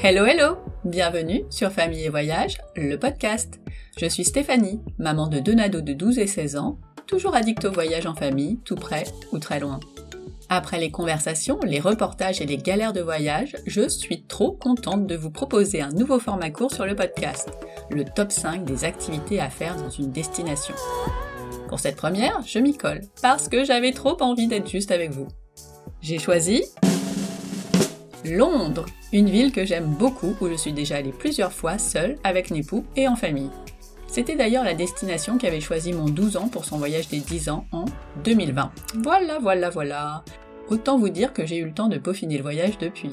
Hello hello Bienvenue sur Famille et Voyage, le podcast. Je suis Stéphanie, maman de deux nados de 12 et 16 ans, toujours addict au voyage en famille, tout près ou très loin. Après les conversations, les reportages et les galères de voyage, je suis trop contente de vous proposer un nouveau format court sur le podcast, le top 5 des activités à faire dans une destination. Pour cette première, je m'y colle, parce que j'avais trop envie d'être juste avec vous. J'ai choisi Londres, une ville que j'aime beaucoup où je suis déjà allée plusieurs fois seule, avec mon époux et en famille. C'était d'ailleurs la destination qu'avait choisi mon 12 ans pour son voyage des 10 ans en 2020. Voilà, voilà, voilà. Autant vous dire que j'ai eu le temps de peaufiner le voyage depuis.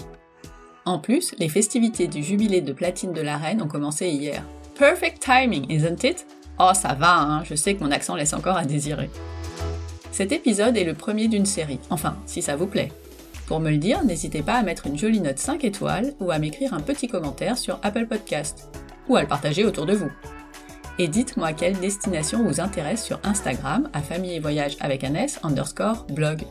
En plus, les festivités du jubilé de platine de la reine ont commencé hier. Perfect timing, isn't it? Oh, ça va, hein, je sais que mon accent laisse encore à désirer. Cet épisode est le premier d'une série, enfin, si ça vous plaît. Pour me le dire, n'hésitez pas à mettre une jolie note 5 étoiles ou à m'écrire un petit commentaire sur Apple Podcast, ou à le partager autour de vous. Et dites-moi quelle destination vous intéresse sur Instagram à famille et voyage avec un S underscore blog.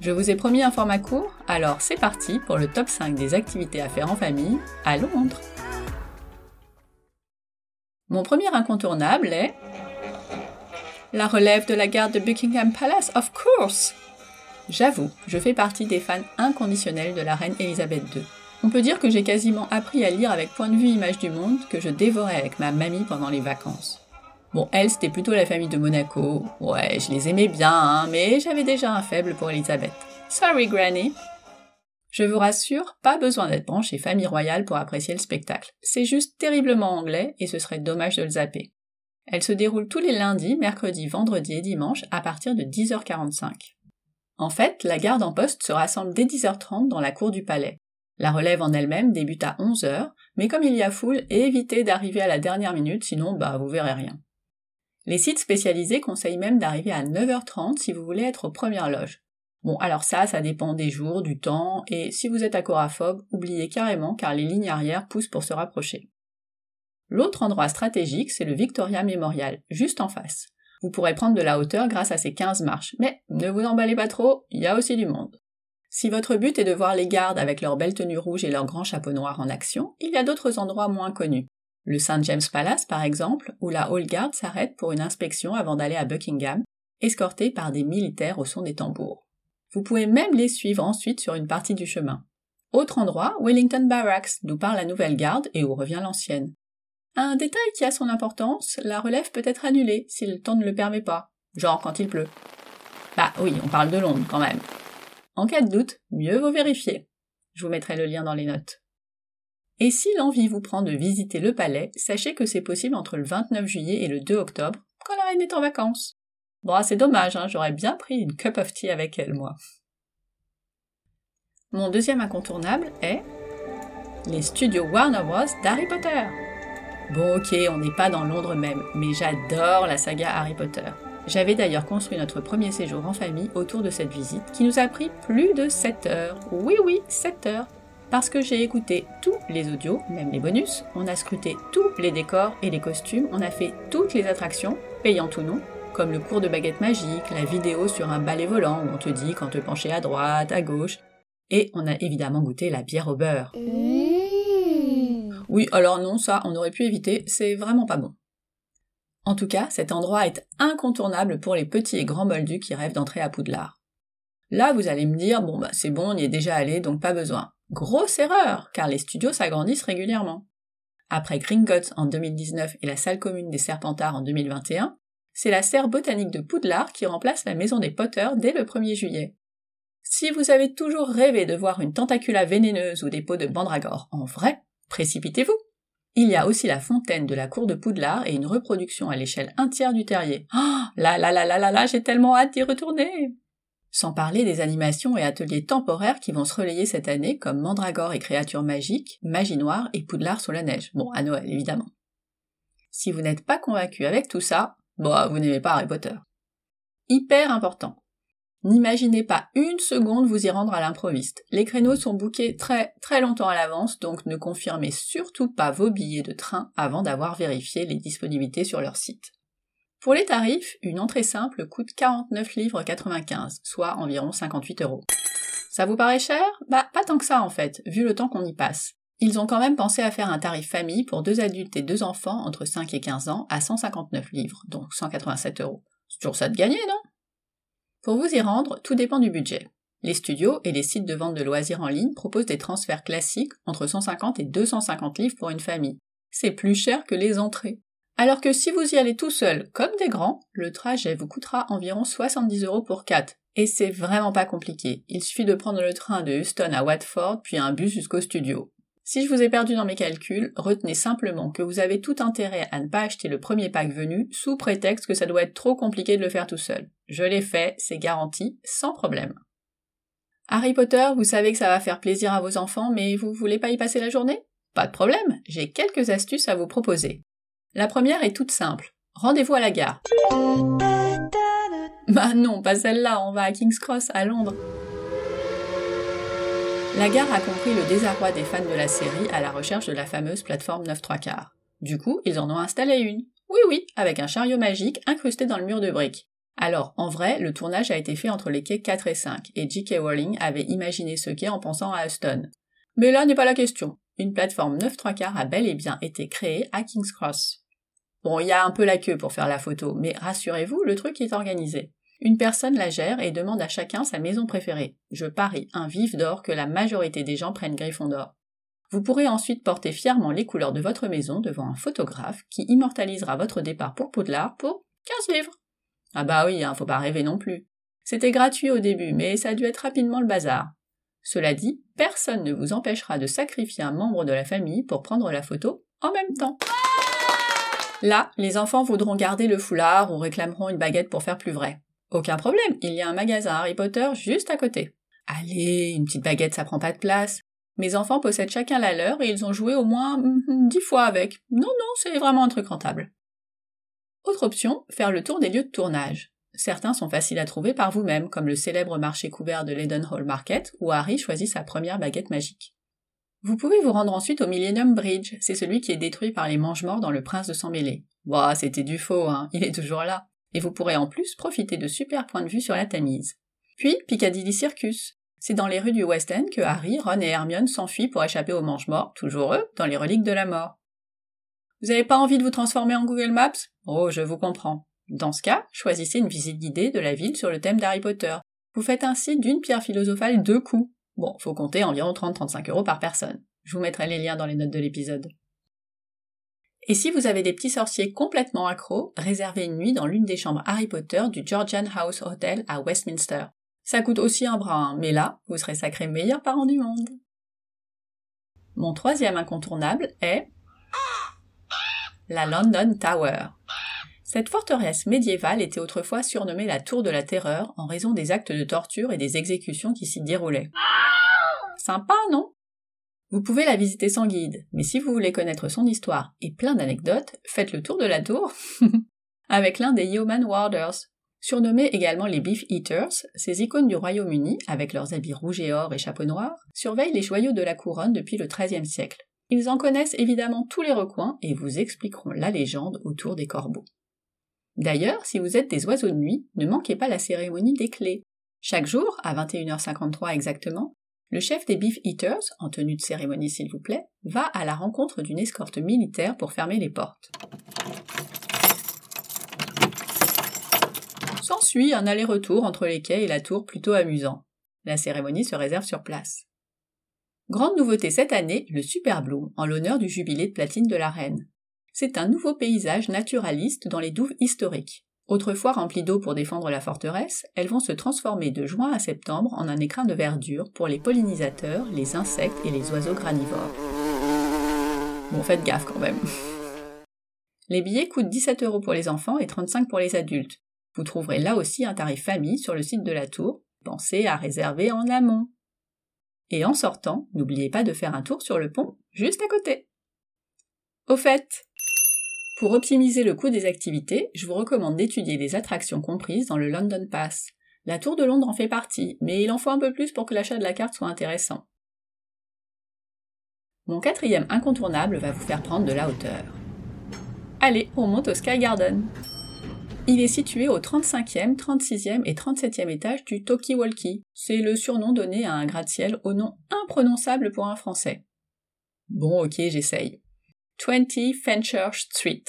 Je vous ai promis un format court, alors c'est parti pour le top 5 des activités à faire en famille à Londres. Mon premier incontournable est la relève de la garde de Buckingham Palace, of course J'avoue, je fais partie des fans inconditionnels de la reine Elisabeth II. On peut dire que j'ai quasiment appris à lire avec point de vue image du monde que je dévorais avec ma mamie pendant les vacances. Bon, elle, c'était plutôt la famille de Monaco. Ouais, je les aimais bien, hein, mais j'avais déjà un faible pour Elisabeth. Sorry, Granny. Je vous rassure, pas besoin d'être branché famille royale pour apprécier le spectacle. C'est juste terriblement anglais et ce serait dommage de le zapper. Elle se déroule tous les lundis, mercredis, vendredis et dimanches à partir de 10h45. En fait, la garde en poste se rassemble dès 10h30 dans la cour du palais. La relève en elle-même débute à 11h, mais comme il y a foule, évitez d'arriver à la dernière minute, sinon bah vous verrez rien. Les sites spécialisés conseillent même d'arriver à 9h30 si vous voulez être aux premières loges. Bon, alors ça, ça dépend des jours, du temps, et si vous êtes accoraphobe, oubliez carrément car les lignes arrière poussent pour se rapprocher. L'autre endroit stratégique, c'est le Victoria Memorial, juste en face. Vous pourrez prendre de la hauteur grâce à ces 15 marches, mais ne vous emballez pas trop, il y a aussi du monde. Si votre but est de voir les gardes avec leurs belles tenues rouges et leurs grands chapeaux noirs en action, il y a d'autres endroits moins connus. Le St. James Palace, par exemple, où la Hall Guard s'arrête pour une inspection avant d'aller à Buckingham, escortés par des militaires au son des tambours. Vous pouvez même les suivre ensuite sur une partie du chemin. Autre endroit, Wellington Barracks, d'où part la nouvelle garde et où revient l'ancienne. Un détail qui a son importance, la relève peut être annulée si le temps ne le permet pas, genre quand il pleut. Bah oui, on parle de Londres quand même. En cas de doute, mieux vaut vérifier. Je vous mettrai le lien dans les notes. Et si l'envie vous prend de visiter le palais, sachez que c'est possible entre le 29 juillet et le 2 octobre, quand la reine est en vacances. Bon, c'est dommage, hein, j'aurais bien pris une cup of tea avec elle, moi. Mon deuxième incontournable est les studios Warner Bros. d'Harry Potter. Bon ok, on n'est pas dans Londres même, mais j'adore la saga Harry Potter. J'avais d'ailleurs construit notre premier séjour en famille autour de cette visite qui nous a pris plus de 7 heures. Oui oui, 7 heures. Parce que j'ai écouté tous les audios, même les bonus, on a scruté tous les décors et les costumes, on a fait toutes les attractions, payantes ou non, comme le cours de baguette magique, la vidéo sur un balai volant où on te dit quand te pencher à droite, à gauche, et on a évidemment goûté la bière au beurre. Oui, alors non, ça, on aurait pu éviter, c'est vraiment pas bon. En tout cas, cet endroit est incontournable pour les petits et grands moldus qui rêvent d'entrer à Poudlard. Là, vous allez me dire, bon bah c'est bon, on y est déjà allé, donc pas besoin. Grosse erreur, car les studios s'agrandissent régulièrement. Après Gringotts en 2019 et la salle commune des Serpentards en 2021, c'est la serre botanique de Poudlard qui remplace la maison des Potter dès le 1er juillet. Si vous avez toujours rêvé de voir une tentacula vénéneuse ou des peaux de mandragore en vrai, Précipitez-vous Il y a aussi la fontaine de la cour de Poudlard et une reproduction à l'échelle un tiers du terrier. Oh là là là là là là, j'ai tellement hâte d'y retourner Sans parler des animations et ateliers temporaires qui vont se relayer cette année comme Mandragore et créatures magiques, Magie noire et Poudlard sous la neige. Bon, à Noël évidemment. Si vous n'êtes pas convaincu avec tout ça, bon, vous n'aimez pas Harry Potter. Hyper important. N'imaginez pas une seconde vous y rendre à l'improviste. Les créneaux sont bookés très très longtemps à l'avance, donc ne confirmez surtout pas vos billets de train avant d'avoir vérifié les disponibilités sur leur site. Pour les tarifs, une entrée simple coûte 49 livres 95, soit environ 58 euros. Ça vous paraît cher? Bah pas tant que ça en fait, vu le temps qu'on y passe. Ils ont quand même pensé à faire un tarif famille pour deux adultes et deux enfants entre 5 et 15 ans à 159 livres, donc 187 euros. C'est toujours ça de gagner, non? Pour vous y rendre, tout dépend du budget. Les studios et les sites de vente de loisirs en ligne proposent des transferts classiques entre 150 et 250 livres pour une famille. C'est plus cher que les entrées. Alors que si vous y allez tout seul, comme des grands, le trajet vous coûtera environ 70 euros pour 4. Et c'est vraiment pas compliqué. Il suffit de prendre le train de Houston à Watford, puis un bus jusqu'au studio. Si je vous ai perdu dans mes calculs, retenez simplement que vous avez tout intérêt à ne pas acheter le premier pack venu sous prétexte que ça doit être trop compliqué de le faire tout seul. Je l'ai fait, c'est garanti, sans problème. Harry Potter, vous savez que ça va faire plaisir à vos enfants, mais vous voulez pas y passer la journée? Pas de problème, j'ai quelques astuces à vous proposer. La première est toute simple. Rendez-vous à la gare. Bah non, pas celle-là, on va à King's Cross, à Londres. La gare a compris le désarroi des fans de la série à la recherche de la fameuse plateforme 9 3 quarts. Du coup, ils en ont installé une. Oui oui, avec un chariot magique incrusté dans le mur de briques. Alors, en vrai, le tournage a été fait entre les quais 4 et 5, et J.K. Rowling avait imaginé ce quai en pensant à Aston. Mais là n'est pas la question. Une plateforme 9 3 quarts a bel et bien été créée à King's Cross. Bon, il y a un peu la queue pour faire la photo, mais rassurez-vous, le truc est organisé. Une personne la gère et demande à chacun sa maison préférée. Je parie un vif d'or que la majorité des gens prennent d'or. Vous pourrez ensuite porter fièrement les couleurs de votre maison devant un photographe qui immortalisera votre départ pour Poudlard pour 15 livres. Ah bah oui, hein, faut pas rêver non plus. C'était gratuit au début, mais ça a dû être rapidement le bazar. Cela dit, personne ne vous empêchera de sacrifier un membre de la famille pour prendre la photo en même temps. Là, les enfants voudront garder le foulard ou réclameront une baguette pour faire plus vrai. Aucun problème, il y a un magasin Harry Potter juste à côté. Allez, une petite baguette ça prend pas de place. Mes enfants possèdent chacun la leur et ils ont joué au moins mm, dix fois avec. Non, non, c'est vraiment un truc rentable. Autre option, faire le tour des lieux de tournage. Certains sont faciles à trouver par vous-même, comme le célèbre marché couvert de Leadenhall Market, où Harry choisit sa première baguette magique. Vous pouvez vous rendre ensuite au Millennium Bridge, c'est celui qui est détruit par les mange-morts dans Le Prince de sang mêlé. Bah, c'était du faux, hein, il est toujours là. Et vous pourrez en plus profiter de super points de vue sur la Tamise. Puis, Piccadilly Circus. C'est dans les rues du West End que Harry, Ron et Hermione s'enfuient pour échapper aux mange-morts, toujours eux, dans les reliques de la mort. Vous n'avez pas envie de vous transformer en Google Maps? Oh, je vous comprends. Dans ce cas, choisissez une visite guidée de la ville sur le thème d'Harry Potter. Vous faites ainsi d'une pierre philosophale deux coups. Bon, faut compter environ 30-35 euros par personne. Je vous mettrai les liens dans les notes de l'épisode. Et si vous avez des petits sorciers complètement accros, réservez une nuit dans l'une des chambres Harry Potter du Georgian House Hotel à Westminster. Ça coûte aussi un bras, mais là, vous serez sacré meilleur parent du monde. Mon troisième incontournable est la London Tower. Cette forteresse médiévale était autrefois surnommée la Tour de la Terreur en raison des actes de torture et des exécutions qui s'y déroulaient. Sympa, non? Vous pouvez la visiter sans guide, mais si vous voulez connaître son histoire et plein d'anecdotes, faites le tour de la tour avec l'un des Yeoman Warders. Surnommés également les Beef Eaters, ces icônes du Royaume-Uni, avec leurs habits rouges et or et chapeaux noirs, surveillent les joyaux de la couronne depuis le XIIIe siècle. Ils en connaissent évidemment tous les recoins et vous expliqueront la légende autour des corbeaux. D'ailleurs, si vous êtes des oiseaux de nuit, ne manquez pas la cérémonie des clés. Chaque jour, à 21h53 exactement, le chef des Beef Eaters, en tenue de cérémonie s'il vous plaît, va à la rencontre d'une escorte militaire pour fermer les portes. S'ensuit un aller-retour entre les quais et la tour plutôt amusant. La cérémonie se réserve sur place. Grande nouveauté cette année, le Super Bloom, en l'honneur du jubilé de platine de la reine. C'est un nouveau paysage naturaliste dans les douves historiques. Autrefois remplies d'eau pour défendre la forteresse, elles vont se transformer de juin à septembre en un écrin de verdure pour les pollinisateurs, les insectes et les oiseaux granivores. Bon, faites gaffe quand même. Les billets coûtent 17 euros pour les enfants et 35 pour les adultes. Vous trouverez là aussi un tarif famille sur le site de la tour. Pensez à réserver en amont. Et en sortant, n'oubliez pas de faire un tour sur le pont juste à côté. Au fait, pour optimiser le coût des activités, je vous recommande d'étudier les attractions comprises dans le London Pass. La Tour de Londres en fait partie, mais il en faut un peu plus pour que l'achat de la carte soit intéressant. Mon quatrième incontournable va vous faire prendre de la hauteur. Allez, on monte au Sky Garden. Il est situé au 35e, 36e et 37e étage du Toki Walkie. C'est le surnom donné à un gratte-ciel au nom imprononçable pour un français. Bon, ok, j'essaye. 20 Fenchurch Street.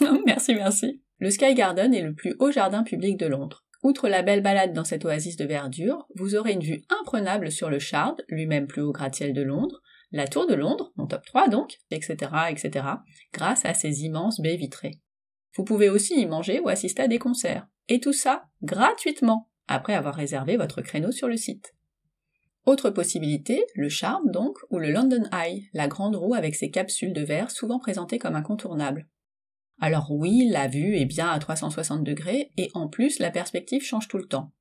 merci, merci. Le Sky Garden est le plus haut jardin public de Londres. Outre la belle balade dans cette oasis de verdure, vous aurez une vue imprenable sur le Shard, lui-même plus haut gratte-ciel de Londres, la Tour de Londres, mon top 3 donc, etc., etc., grâce à ces immenses baies vitrées. Vous pouvez aussi y manger ou assister à des concerts. Et tout ça gratuitement, après avoir réservé votre créneau sur le site. Autre possibilité, le Charme donc, ou le London Eye, la grande roue avec ses capsules de verre souvent présentées comme incontournables. Alors oui, la vue est bien à 360 degrés, et en plus la perspective change tout le temps.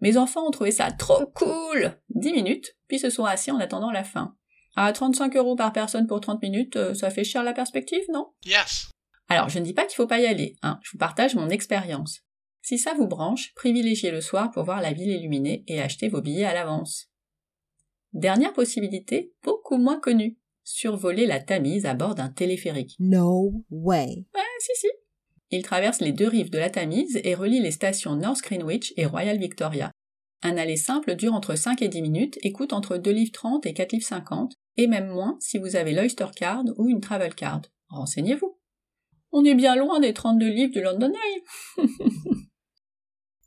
Mes enfants ont trouvé ça trop cool 10 minutes, puis se sont assis en attendant la fin. À 35 euros par personne pour 30 minutes, euh, ça fait cher la perspective, non? Yes. Alors, je ne dis pas qu'il faut pas y aller, hein, je vous partage mon expérience. Si ça vous branche, privilégiez le soir pour voir la ville illuminée et achetez vos billets à l'avance. Dernière possibilité, beaucoup moins connue, survoler la Tamise à bord d'un téléphérique. No way. Ouais, si, si. Il traverse les deux rives de la Tamise et relie les stations North Greenwich et Royal Victoria. Un aller simple dure entre 5 et 10 minutes et coûte entre 2 livres 30 et 4 livres 50, et même moins si vous avez l'Oyster Card ou une Travel Card. Renseignez-vous. On est bien loin des 32 livres du London Eye.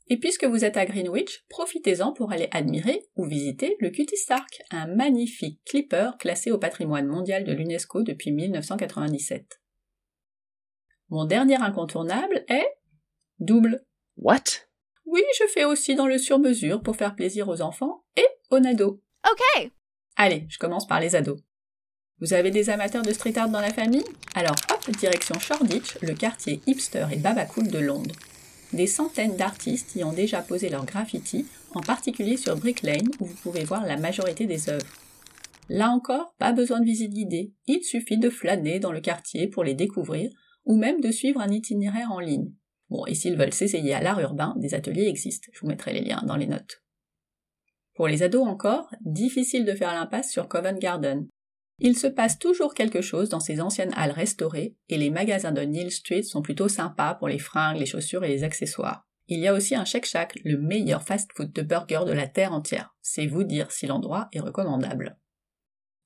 et puisque vous êtes à Greenwich, profitez-en pour aller admirer ou visiter le Cutie Stark, un magnifique clipper classé au patrimoine mondial de l'UNESCO depuis 1997. Mon dernier incontournable est double. What? Oui, je fais aussi dans le sur-mesure pour faire plaisir aux enfants et aux nados. Okay. Allez, je commence par les ados. Vous avez des amateurs de street art dans la famille? Alors hop, direction Shoreditch, le quartier hipster et babacool de Londres. Des centaines d'artistes y ont déjà posé leurs graffitis, en particulier sur Brick Lane où vous pouvez voir la majorité des œuvres. Là encore, pas besoin de visite guidée, il suffit de flâner dans le quartier pour les découvrir, ou même de suivre un itinéraire en ligne. Bon, et s'ils veulent s'essayer à l'art urbain, des ateliers existent, je vous mettrai les liens dans les notes. Pour les ados encore, difficile de faire l'impasse sur Covent Garden. Il se passe toujours quelque chose dans ces anciennes halles restaurées, et les magasins de Neil Street sont plutôt sympas pour les fringues, les chaussures et les accessoires. Il y a aussi un Shake Shack, le meilleur fast-food de burgers de la terre entière. C'est vous dire si l'endroit est recommandable.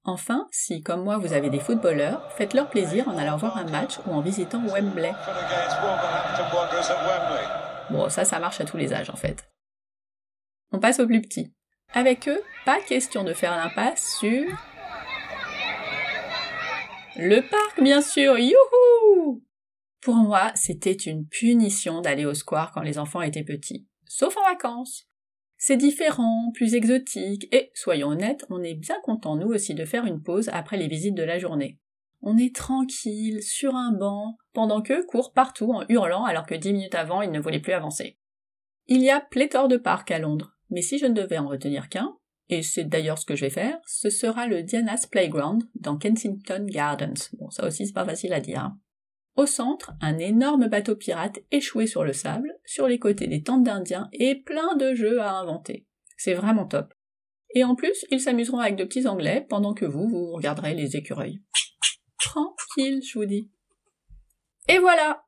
Enfin, si comme moi vous avez des footballeurs, faites-leur plaisir en allant voir un match ou en visitant Wembley. Bon, ça, ça marche à tous les âges en fait. On passe aux plus petits. Avec eux, pas question de faire l'impasse sur... Le parc, bien sûr, youhou Pour moi, c'était une punition d'aller au square quand les enfants étaient petits. Sauf en vacances. C'est différent, plus exotique, et, soyons honnêtes, on est bien content nous aussi de faire une pause après les visites de la journée. On est tranquille, sur un banc, pendant qu'eux courent partout en hurlant alors que dix minutes avant ils ne voulaient plus avancer. Il y a pléthore de parcs à Londres, mais si je ne devais en retenir qu'un, et c'est d'ailleurs ce que je vais faire, ce sera le Diana's Playground dans Kensington Gardens. Bon, ça aussi c'est pas facile à dire. Hein. Au centre, un énorme bateau pirate échoué sur le sable, sur les côtés des tentes d'indiens et plein de jeux à inventer. C'est vraiment top. Et en plus, ils s'amuseront avec de petits anglais pendant que vous, vous regarderez les écureuils. Tranquille, je vous dis. Et voilà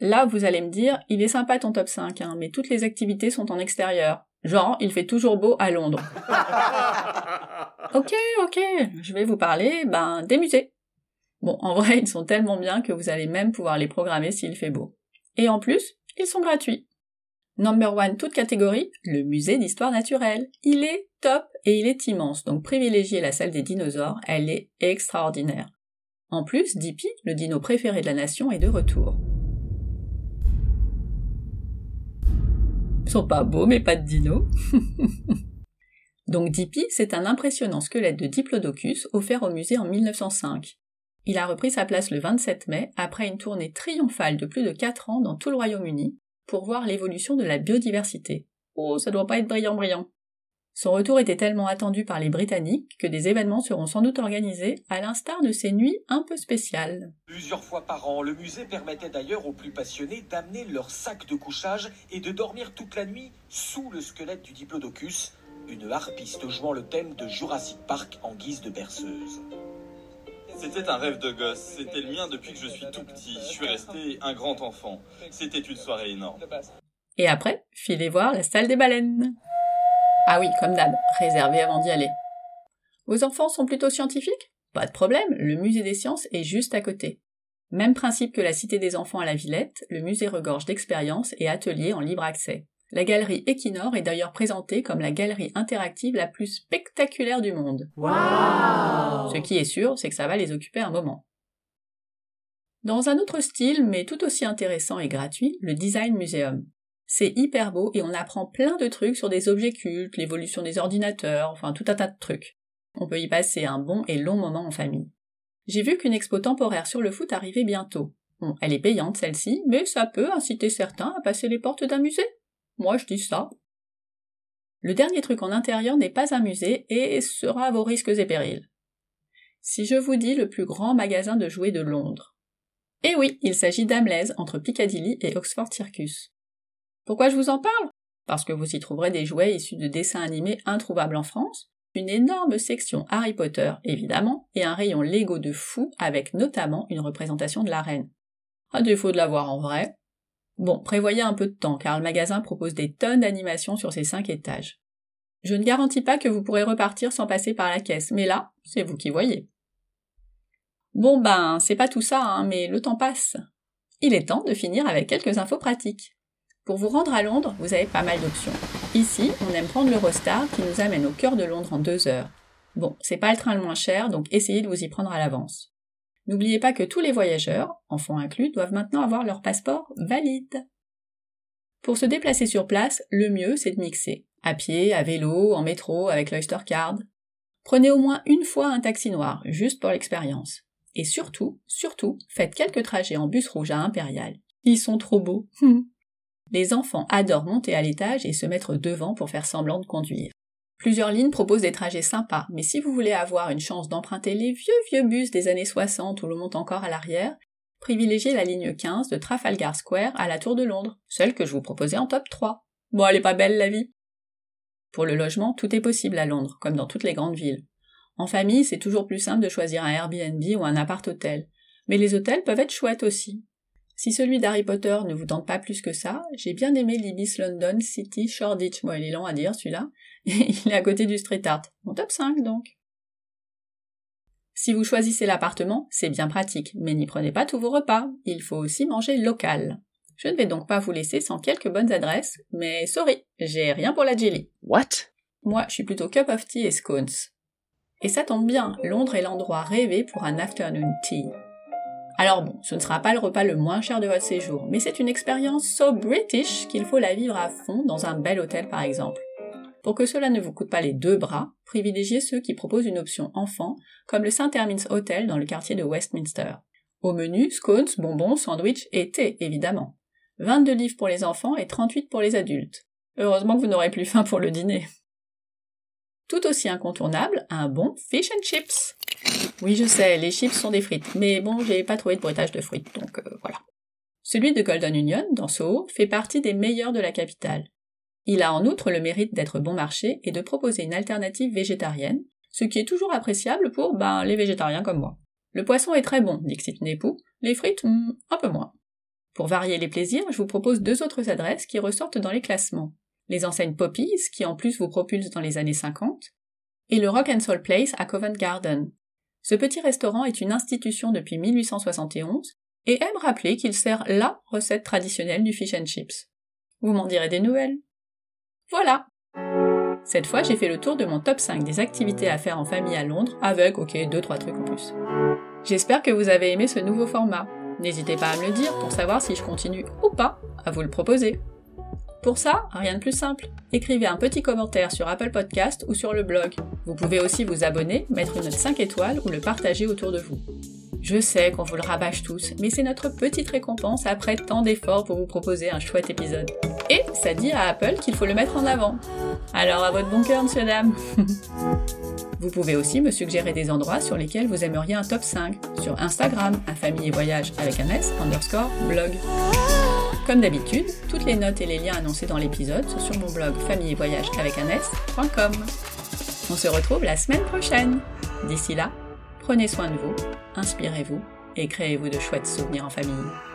Là, vous allez me dire, il est sympa ton top 5, hein, mais toutes les activités sont en extérieur. Genre, il fait toujours beau à Londres. ok, ok, je vais vous parler, ben, des musées. Bon, en vrai, ils sont tellement bien que vous allez même pouvoir les programmer s'il fait beau. Et en plus, ils sont gratuits. Number one, toute catégorie, le musée d'histoire naturelle. Il est top et il est immense, donc privilégiez la salle des dinosaures, elle est extraordinaire. En plus, Dippy, le dino préféré de la nation, est de retour. Sont pas beaux, mais pas de dino. Donc Dippy, c'est un impressionnant squelette de Diplodocus offert au musée en 1905. Il a repris sa place le 27 mai après une tournée triomphale de plus de 4 ans dans tout le Royaume-Uni pour voir l'évolution de la biodiversité. Oh, ça doit pas être brillant brillant. Son retour était tellement attendu par les Britanniques que des événements seront sans doute organisés, à l'instar de ces nuits un peu spéciales. Plusieurs fois par an, le musée permettait d'ailleurs aux plus passionnés d'amener leur sac de couchage et de dormir toute la nuit sous le squelette du Diplodocus, une harpiste jouant le thème de Jurassic Park en guise de berceuse. C'était un rêve de gosse, c'était le mien depuis que je suis tout petit. Je suis resté un grand enfant. C'était une soirée énorme. Et après, filez voir la salle des baleines. Ah oui, comme d'hab, réservé avant d'y aller. Vos enfants sont plutôt scientifiques? Pas de problème, le musée des sciences est juste à côté. Même principe que la Cité des enfants à la Villette, le musée regorge d'expériences et ateliers en libre accès. La galerie Equinor est d'ailleurs présentée comme la galerie interactive la plus spectaculaire du monde. Ce qui est sûr, c'est que ça va les occuper un moment. Dans un autre style, mais tout aussi intéressant et gratuit, le Design Museum. C'est hyper beau et on apprend plein de trucs sur des objets cultes, l'évolution des ordinateurs, enfin tout un tas de trucs. On peut y passer un bon et long moment en famille. J'ai vu qu'une expo temporaire sur le foot arrivait bientôt. Bon, elle est payante celle-ci, mais ça peut inciter certains à passer les portes d'un musée. Moi je dis ça. Le dernier truc en intérieur n'est pas un musée et sera à vos risques et périls. Si je vous dis le plus grand magasin de jouets de Londres. Eh oui, il s'agit d'Amlaise entre Piccadilly et Oxford Circus. Pourquoi je vous en parle? Parce que vous y trouverez des jouets issus de dessins animés introuvables en France, une énorme section Harry Potter, évidemment, et un rayon Lego de fou avec notamment une représentation de la reine. À défaut de la voir en vrai. Bon, prévoyez un peu de temps car le magasin propose des tonnes d'animations sur ses cinq étages. Je ne garantis pas que vous pourrez repartir sans passer par la caisse, mais là, c'est vous qui voyez. Bon ben, c'est pas tout ça, hein, mais le temps passe. Il est temps de finir avec quelques infos pratiques. Pour vous rendre à Londres, vous avez pas mal d'options. Ici, on aime prendre l'Eurostar qui nous amène au cœur de Londres en deux heures. Bon, c'est pas le train le moins cher, donc essayez de vous y prendre à l'avance. N'oubliez pas que tous les voyageurs, enfants inclus, doivent maintenant avoir leur passeport valide. Pour se déplacer sur place, le mieux c'est de mixer. À pied, à vélo, en métro, avec l'Oyster Card. Prenez au moins une fois un taxi noir, juste pour l'expérience. Et surtout, surtout, faites quelques trajets en bus rouge à Impérial. Ils sont trop beaux. Les enfants adorent monter à l'étage et se mettre devant pour faire semblant de conduire. Plusieurs lignes proposent des trajets sympas, mais si vous voulez avoir une chance d'emprunter les vieux vieux bus des années 60 où l'on monte encore à l'arrière, privilégiez la ligne 15 de Trafalgar Square à la Tour de Londres, celle que je vous proposais en top 3. Bon, elle est pas belle la vie? Pour le logement, tout est possible à Londres, comme dans toutes les grandes villes. En famille, c'est toujours plus simple de choisir un Airbnb ou un appart-hôtel. Mais les hôtels peuvent être chouettes aussi. Si celui d'Harry Potter ne vous tente pas plus que ça, j'ai bien aimé l'Ibis London City Shoreditch. Moi, il est long à dire celui-là. il est à côté du street art. Mon top 5 donc. Si vous choisissez l'appartement, c'est bien pratique, mais n'y prenez pas tous vos repas. Il faut aussi manger local. Je ne vais donc pas vous laisser sans quelques bonnes adresses, mais sorry, j'ai rien pour la jelly. What? Moi, je suis plutôt cup of tea et scones. Et ça tombe bien, Londres est l'endroit rêvé pour un afternoon tea. Alors bon, ce ne sera pas le repas le moins cher de votre séjour, mais c'est une expérience so british qu'il faut la vivre à fond dans un bel hôtel par exemple. Pour que cela ne vous coûte pas les deux bras, privilégiez ceux qui proposent une option enfant, comme le St. Hermins Hotel dans le quartier de Westminster. Au menu, scones, bonbons, sandwichs et thé, évidemment. 22 livres pour les enfants et 38 pour les adultes. Heureusement que vous n'aurez plus faim pour le dîner. Tout aussi incontournable, un bon fish and chips. Oui, je sais, les chips sont des frites, mais bon, j'ai pas trouvé de bruitage de frites, donc euh, voilà. Celui de Golden Union, dans Soho, fait partie des meilleurs de la capitale. Il a en outre le mérite d'être bon marché et de proposer une alternative végétarienne, ce qui est toujours appréciable pour, ben, les végétariens comme moi. Le poisson est très bon, dit Nepu, les frites, hmm, un peu moins. Pour varier les plaisirs, je vous propose deux autres adresses qui ressortent dans les classements. Les enseignes Poppies, qui en plus vous propulsent dans les années 50, et le Rock and Soul Place à Covent Garden, ce petit restaurant est une institution depuis 1871 et aime rappeler qu'il sert LA recette traditionnelle du fish and chips. Vous m'en direz des nouvelles Voilà Cette fois, j'ai fait le tour de mon top 5 des activités à faire en famille à Londres, avec, ok, 2-3 trucs en plus. J'espère que vous avez aimé ce nouveau format. N'hésitez pas à me le dire pour savoir si je continue ou pas à vous le proposer. Pour ça, rien de plus simple. Écrivez un petit commentaire sur Apple Podcast ou sur le blog. Vous pouvez aussi vous abonner, mettre une note 5 étoiles ou le partager autour de vous. Je sais qu'on vous le rabâche tous, mais c'est notre petite récompense après tant d'efforts pour vous proposer un chouette épisode. Et ça dit à Apple qu'il faut le mettre en avant. Alors à votre bon cœur, monsieur dame. Vous pouvez aussi me suggérer des endroits sur lesquels vous aimeriez un top 5 sur Instagram, un famille et voyage avec un underscore blog. Comme d'habitude, toutes les notes et les liens annoncés dans l'épisode sont sur mon blog famille et voyage avec un. On se retrouve la semaine prochaine. D'ici là, prenez soin de vous, inspirez-vous et créez-vous de chouettes souvenirs en famille.